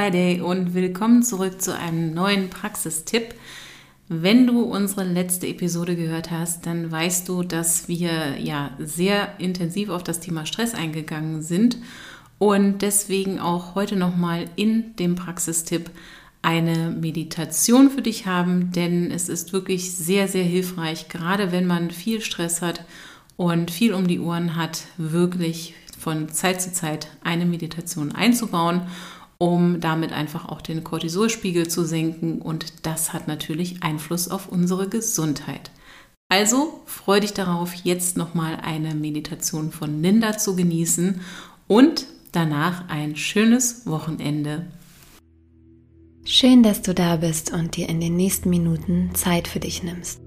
Friday und willkommen zurück zu einem neuen Praxistipp. Wenn du unsere letzte Episode gehört hast, dann weißt du, dass wir ja sehr intensiv auf das Thema Stress eingegangen sind und deswegen auch heute nochmal in dem Praxistipp eine Meditation für dich haben, denn es ist wirklich sehr, sehr hilfreich, gerade wenn man viel Stress hat und viel um die Ohren hat, wirklich von Zeit zu Zeit eine Meditation einzubauen um damit einfach auch den Cortisolspiegel zu senken und das hat natürlich Einfluss auf unsere Gesundheit. Also freu dich darauf, jetzt nochmal eine Meditation von Linda zu genießen und danach ein schönes Wochenende. Schön, dass du da bist und dir in den nächsten Minuten Zeit für dich nimmst.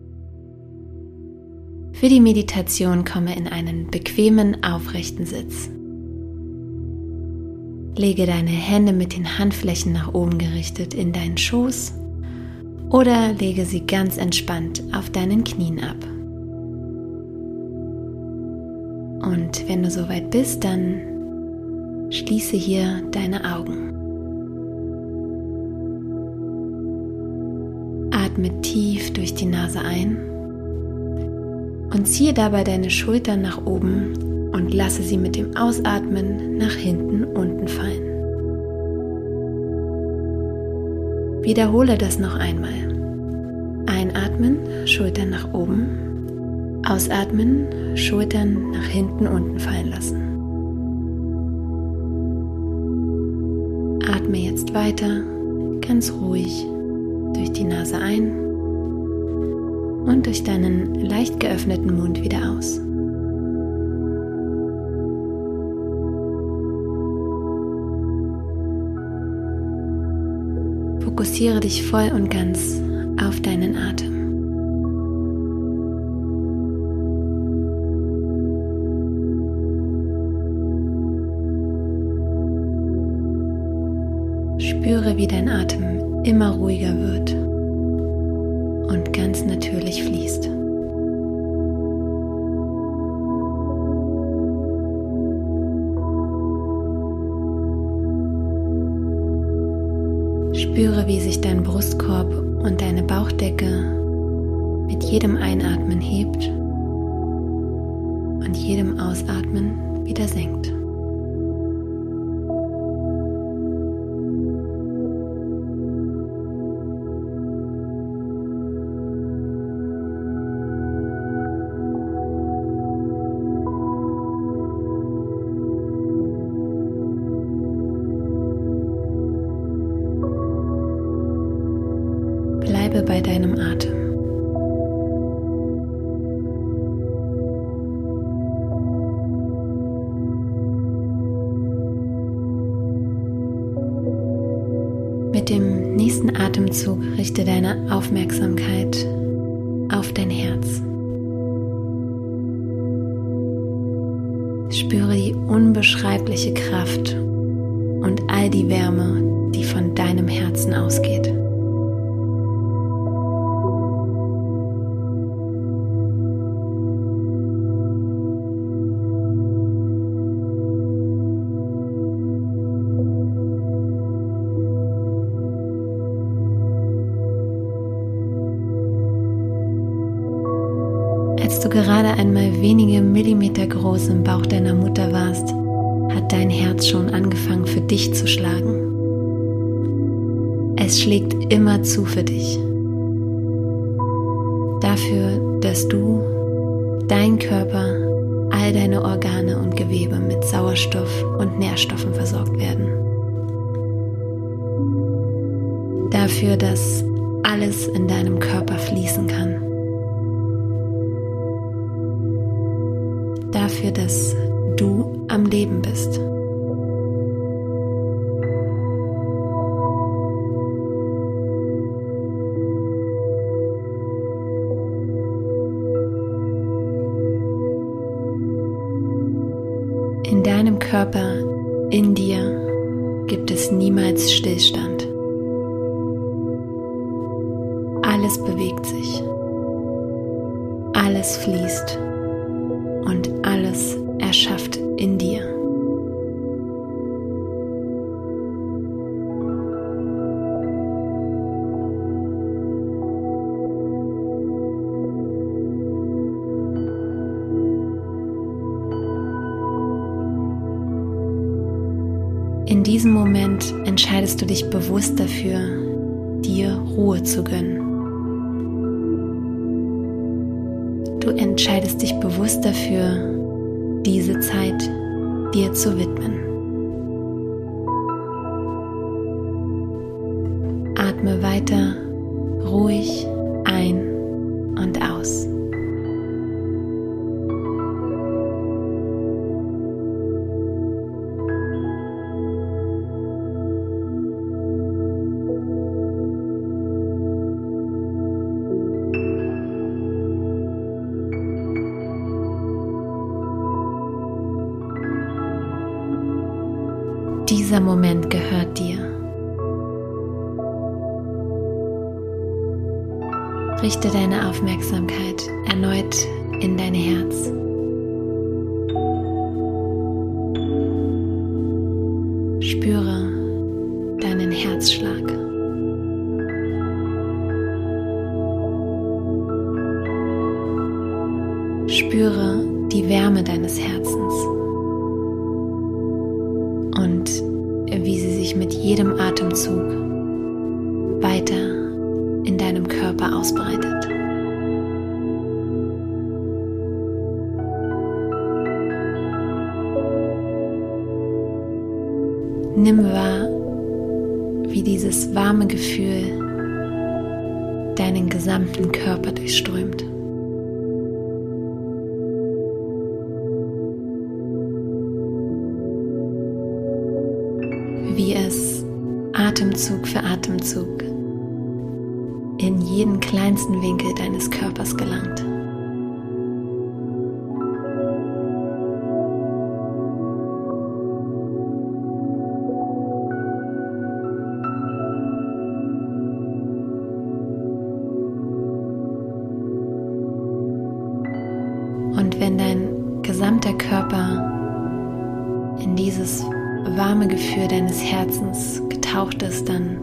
Für die Meditation komme in einen bequemen, aufrechten Sitz. Lege deine Hände mit den Handflächen nach oben gerichtet in deinen Schoß oder lege sie ganz entspannt auf deinen Knien ab. Und wenn du soweit bist, dann schließe hier deine Augen. Atme tief durch die Nase ein und ziehe dabei deine Schultern nach oben und lasse sie mit dem Ausatmen nach hinten unten fallen. Wiederhole das noch einmal. Einatmen, Schultern nach oben. Ausatmen, Schultern nach hinten unten fallen lassen. Atme jetzt weiter, ganz ruhig, durch die Nase ein und durch deinen leicht geöffneten Mund wieder aus. Fokussiere dich voll und ganz auf deinen Atem. Spüre, wie dein Atem immer ruhiger wird und ganz natürlich fließt. Spüre, wie sich dein Brustkorb und deine Bauchdecke mit jedem Einatmen hebt und jedem Ausatmen wieder senkt. Mit dem nächsten Atemzug richte deine Aufmerksamkeit auf dein Herz. Spüre die unbeschreibliche Kraft und all die Wärme, die von deinem Herzen ausgeht. Du gerade einmal wenige Millimeter groß im Bauch deiner Mutter warst, hat dein Herz schon angefangen für dich zu schlagen. Es schlägt immer zu für dich. Dafür, dass du, dein Körper, all deine Organe und Gewebe mit Sauerstoff und Nährstoffen versorgt werden. Dafür, dass alles in deinem Körper fließen kann. Dafür, dass du am Leben bist. In deinem Körper, in dir, gibt es niemals Stillstand. Alles bewegt sich. Alles fließt und alles erschafft in dir. In diesem Moment entscheidest du dich bewusst dafür, dir Ruhe zu gönnen. Du entscheidest dich bewusst dafür, diese Zeit dir zu widmen. Atme weiter ruhig Dieser Moment gehört dir. Richte deine Aufmerksamkeit erneut in dein Herz. Spüre deinen Herzschlag. Spüre die Wärme deines Herzens mit jedem Atemzug weiter in deinem Körper ausbreitet. Nimm wahr, wie dieses warme Gefühl deinen gesamten Körper durchströmt. Atemzug für Atemzug in jeden kleinsten Winkel deines Körpers gelangt. Und wenn dein gesamter Körper in dieses warme Gefühl deines Herzens getaucht ist, dann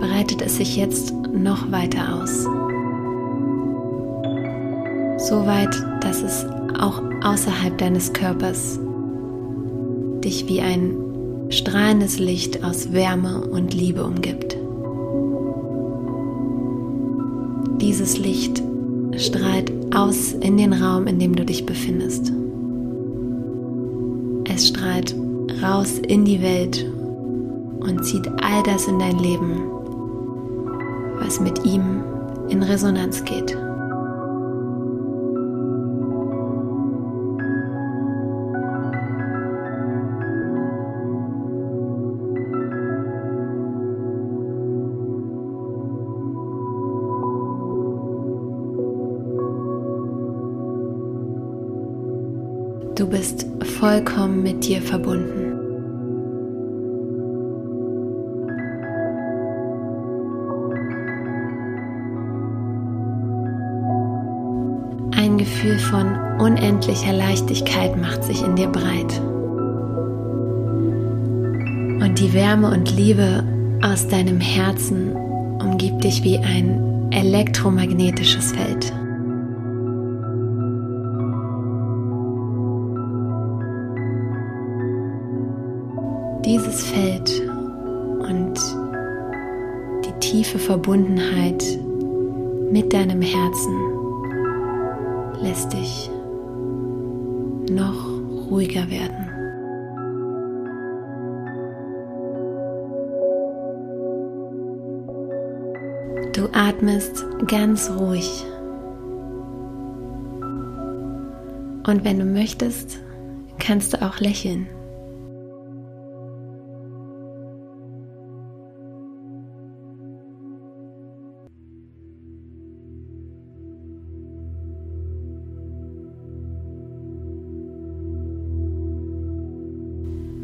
breitet es sich jetzt noch weiter aus. So weit, dass es auch außerhalb deines Körpers dich wie ein strahlendes Licht aus Wärme und Liebe umgibt. Dieses Licht strahlt aus in den Raum, in dem du dich befindest. Raus in die Welt und zieht all das in dein Leben, was mit ihm in Resonanz geht. Du bist vollkommen mit dir verbunden. Ein Gefühl von unendlicher Leichtigkeit macht sich in dir breit. Und die Wärme und Liebe aus deinem Herzen umgibt dich wie ein elektromagnetisches Feld. Dieses Feld und die tiefe Verbundenheit mit deinem Herzen lässt dich noch ruhiger werden. Du atmest ganz ruhig. Und wenn du möchtest, kannst du auch lächeln.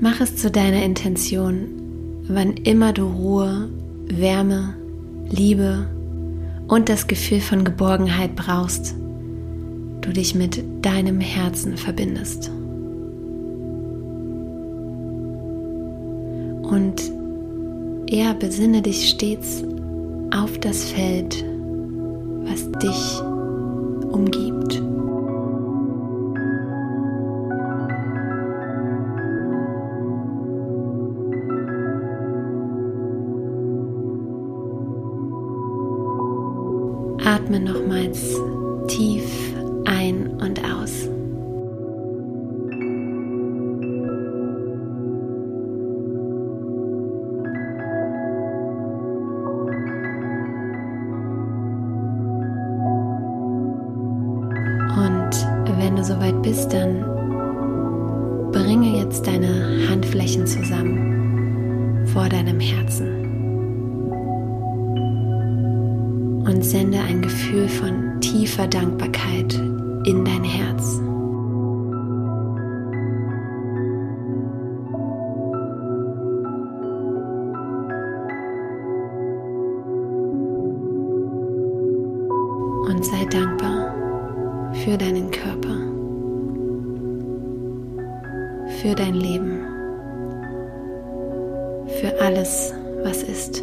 Mach es zu deiner Intention, wann immer du Ruhe, Wärme, Liebe und das Gefühl von Geborgenheit brauchst, du dich mit deinem Herzen verbindest. Und er besinne dich stets auf das Feld, was dich umgibt. Bist, dann bringe jetzt deine Handflächen zusammen vor deinem Herzen. und sende ein Gefühl von tiefer Dankbarkeit in dein Herz. Für dein Leben, für alles, was ist.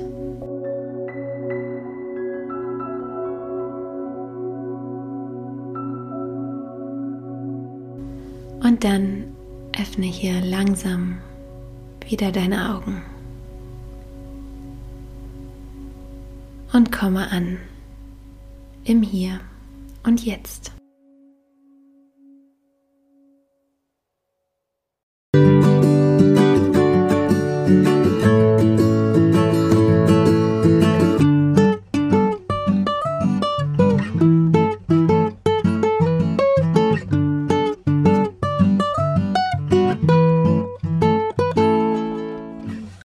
Und dann öffne hier langsam wieder deine Augen und komme an im Hier und Jetzt.